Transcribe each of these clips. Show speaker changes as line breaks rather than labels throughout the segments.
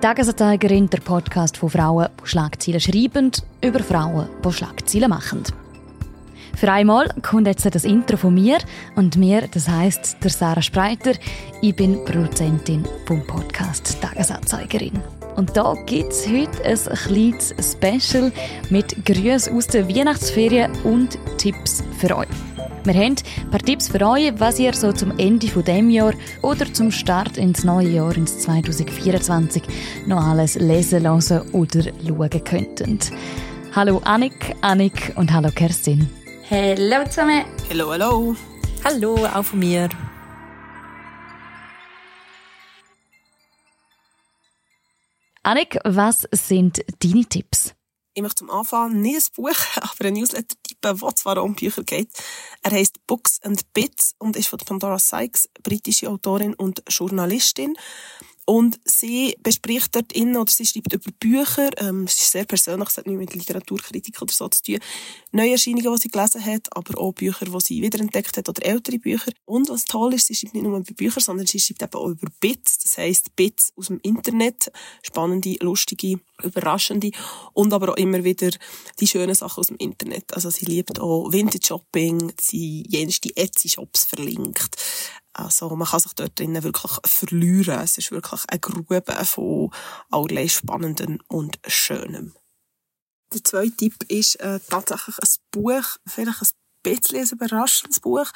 Tagesanzeigerin, der Podcast von Frauen, die Schlagzeilen schreiben, über Frauen, die Schlagzeilen machen. Für einmal kommt jetzt das Intro von mir und mir, das heißt der Sarah Spreiter. Ich bin Produzentin vom Podcast Tagesanzeigerin. Und da gibt es heute ein kleines Special mit Grüßen aus der Weihnachtsferien und Tipps für euch. Wir haben ein paar Tipps für euch, was ihr so zum Ende von dem Jahr oder zum Start ins neue Jahr, ins 2024, noch alles lesen, hören oder schauen könntet. Hallo Annik, Annik und hallo Kerstin.
Hallo zusammen.
Hallo, hallo.
Hallo, auch von mir.
Annik, was sind deine Tipps?
Ich möchte zum Anfang nicht ein Buch, aber ein Newsletter tippen, der zwar um Bücher geht. Er heißt Books and Bits und ist von Pandora Sykes, britische Autorin und Journalistin. Und sie bespricht dort in, oder sie schreibt über Bücher, ähm, es ist sehr persönlich, es hat nichts mit Literaturkritik oder so zu tun, Neuerscheinungen, die sie gelesen hat, aber auch Bücher, die sie wiederentdeckt hat oder ältere Bücher. Und was toll ist, sie schreibt nicht nur über Bücher, sondern sie schreibt eben auch über Bits, das heisst Bits aus dem Internet, spannende, lustige, überraschende und aber auch immer wieder die schönen Sachen aus dem Internet. Also sie liebt auch Vintage-Shopping, sie jenste Etsy-Shops verlinkt, also man kann sich dort drinnen wirklich verlieren. Es ist wirklich eine Grube von allerlei Spannendem und Schönem. Der zweite Tipp ist äh, tatsächlich ein Buch, vielleicht ein bisschen ein überraschendes Buch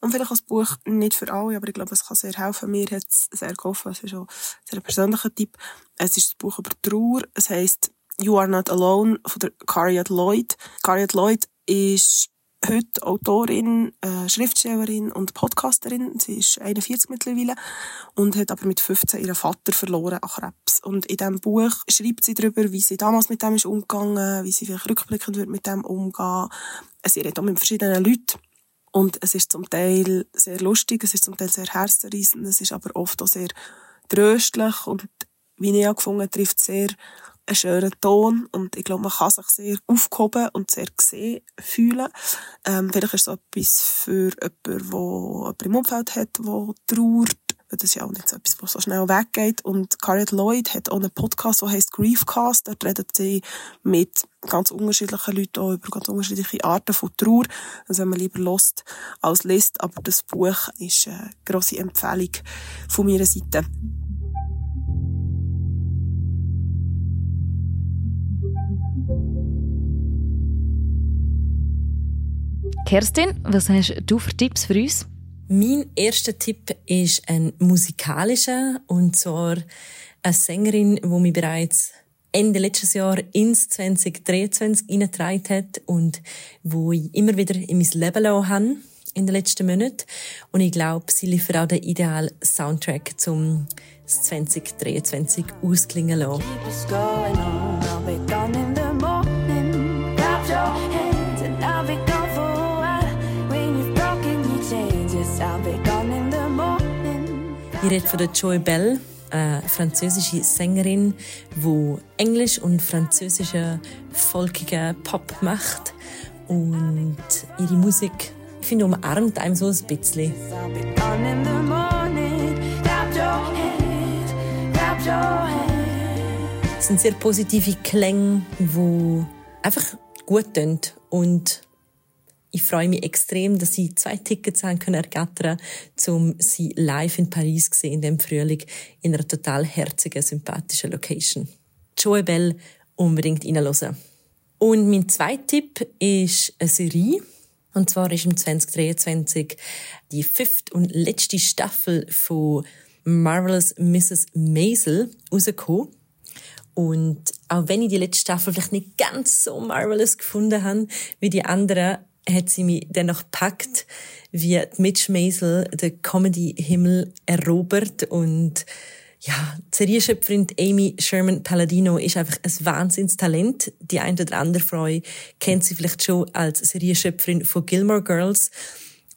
und vielleicht ein Buch nicht für alle, aber ich glaube, es kann sehr helfen. Mir hat es sehr geholfen. Es ist auch ein sehr persönlicher Tipp. Es ist ein Buch über Trauer. Es heisst You Are Not Alone von der Cariat Lloyd. Cariat Lloyd ist heute Autorin, äh, Schriftstellerin und Podcasterin. Sie ist 41 mittlerweile und hat aber mit 15 ihren Vater verloren an Krebs. Und in diesem Buch schreibt sie darüber, wie sie damals mit dem ist umgegangen, wie sie vielleicht rückblickend wird mit dem umgehen. Sie redet auch mit verschiedenen Leuten. Und es ist zum Teil sehr lustig, es ist zum Teil sehr herzzerreißend, es ist aber oft auch sehr tröstlich und wie ich auch gefunden trifft sehr einen schönen Ton und ich glaube, man kann sich sehr aufgehoben und sehr gesehen fühlen. Ähm, vielleicht ist es etwas für jemanden, der jemanden im Umfeld hat, der trauert. Das ist ja auch nicht so etwas, was so schnell weggeht. Und Carriet Lloyd hat auch einen Podcast, der heißt Griefcast. Dort redet sie mit ganz unterschiedlichen Leuten auch über ganz unterschiedliche Arten von Trauer. Also wenn man lieber lost als liest. Aber das Buch ist eine grosse Empfehlung von meiner Seite.
Kerstin, was hast du für Tipps für uns?
Mein erster Tipp ist ein musikalischer, und zwar eine Sängerin, die mich bereits Ende letztes Jahr ins 2023 hineingetragen hat und wo ich immer wieder in mein Leben lassen habe in den letzten Monaten. Und ich glaube, sie liefert auch den idealen Soundtrack zum 2023 ausklingen lassen. Ich rede von der Joy Bell, eine französische Sängerin, die Englisch und französische folkige Pop macht. Und ihre Musik, ich finde, umarmt einem so ein bisschen. Es sind sehr positive Klänge, die einfach gut tun und ich freue mich extrem, dass sie zwei Tickets haben können ergattern, um sie live in Paris zu sehen, in dem Frühling, in einer total herzigen, sympathischen Location. Joe Bell unbedingt reinhören. Und mein zweiter Tipp ist eine Serie. Und zwar ist im 2023 die fünfte und letzte Staffel von Marvelous Mrs. Maisel rausgekommen. Und auch wenn ich die letzte Staffel vielleicht nicht ganz so marvelous gefunden habe wie die anderen, hat sie mich dennoch packt, wie Mitch Maisel den Comedy-Himmel erobert und ja, Serienschöpferin Amy Sherman Palladino ist einfach ein Wahnsinnstalent. Die eine oder andere Frau kennt sie vielleicht schon als Serienschöpferin von Gilmore Girls.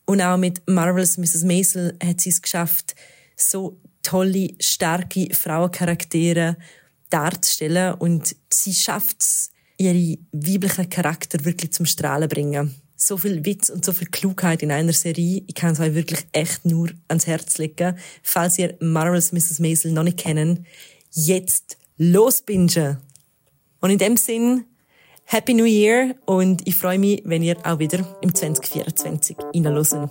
Und auch mit Marvelous Mrs. Maisel hat sie es geschafft, so tolle, starke Frauencharaktere darzustellen. Und sie schafft es, ihre weiblichen Charakter wirklich zum Strahlen bringen so viel Witz und so viel Klugheit in einer Serie. Ich kann es euch wirklich echt nur ans Herz legen. Falls ihr Marvelous Mrs. Maisel noch nicht kennen, jetzt losbingen. Und in dem Sinn, Happy New Year und ich freue mich, wenn ihr auch wieder im 2024 reinhört.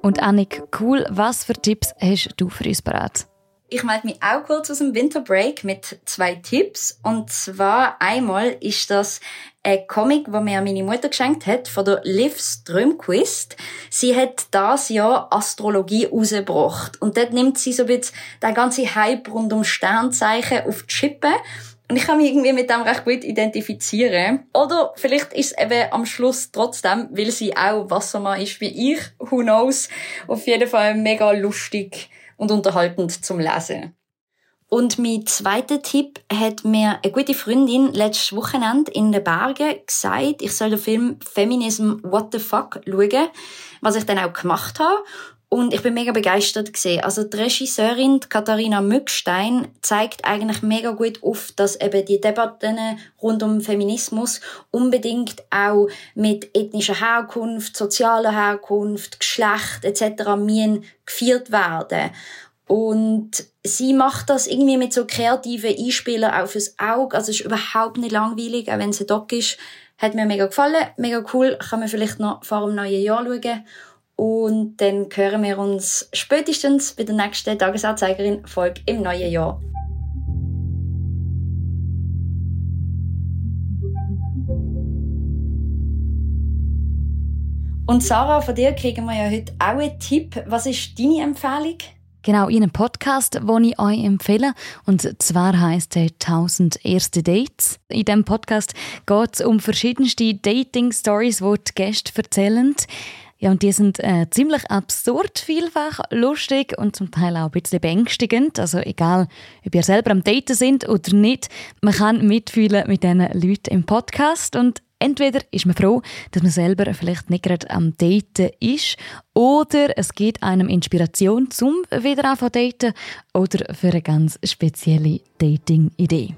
Und Annik, cool, was für Tipps hast du für uns bereit?
Ich melde mich auch kurz aus dem Winterbreak mit zwei Tipps. Und zwar einmal ist das ein Comic, wo mir meine Mutter geschenkt hat, von der Liv Strömquist. Sie hat das Jahr Astrologie rausgebracht. Und dort nimmt sie so ein bisschen den ganzen Hype rund um Sternzeichen auf die Chippe. Und ich kann mich irgendwie mit dem recht gut identifizieren. Oder vielleicht ist es eben am Schluss trotzdem, weil sie auch Wassermann ist wie ich, who knows, auf jeden Fall mega lustig und unterhaltend zum Lesen. Und mein zweiter Tipp hat mir eine gute Freundin letztes Wochenende in den Bergen gesagt, ich soll den Film Feminism What the Fuck schauen, was ich dann auch gemacht habe. Und ich bin mega begeistert gesehen. Also die Regisseurin Katharina Mückstein zeigt eigentlich mega gut auf, dass eben die Debatten rund um Feminismus unbedingt auch mit ethnischer Herkunft, sozialer Herkunft, Geschlecht etc. müssen geführt werden. Und sie macht das irgendwie mit so kreativen Einspielern auch fürs Auge. Also es ist überhaupt nicht langweilig, auch wenn es ein Doc ist. Hat mir mega gefallen, mega cool. Kann man vielleicht noch vor dem neuen Jahr schauen. Und dann hören wir uns spätestens bei der nächsten Tagesanzeigerin-Folge im neuen Jahr. Und Sarah, von dir kriegen wir ja heute auch einen Tipp. Was ist deine Empfehlung?
Genau, in einem Podcast, den ich euch empfehle. Und zwar heisst er 1000 erste Dates. In diesem Podcast geht es um verschiedenste Dating-Stories, die die Gäste erzählen. Ja, und die sind äh, ziemlich absurd vielfach, lustig und zum Teil auch ein bisschen beängstigend. Also egal, ob ihr selber am Daten sind oder nicht, man kann mitfühlen mit diesen Leuten im Podcast und Entweder ist man froh, dass man selber vielleicht nicht gerade am Daten ist, oder es gibt einem Inspiration zum wieder zu daten oder für eine ganz spezielle Dating-Idee.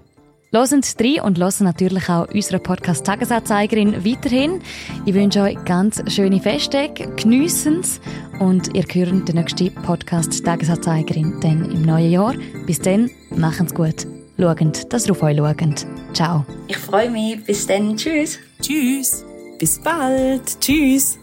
Sie rein und hören natürlich auch unsere Podcast Tagesanzeigerin weiterhin. Ich wünsche euch ganz schöne Festtage, geniessen es und ihr hört den nächsten Podcast Tagesanzeigerin dann im neuen Jahr. Bis dann, machen es gut. Schauen, dass ihr auf euch schaut. Ciao.
Ich freue mich. Bis dann. Tschüss.
Tschüss. Bis bald. Tschüss.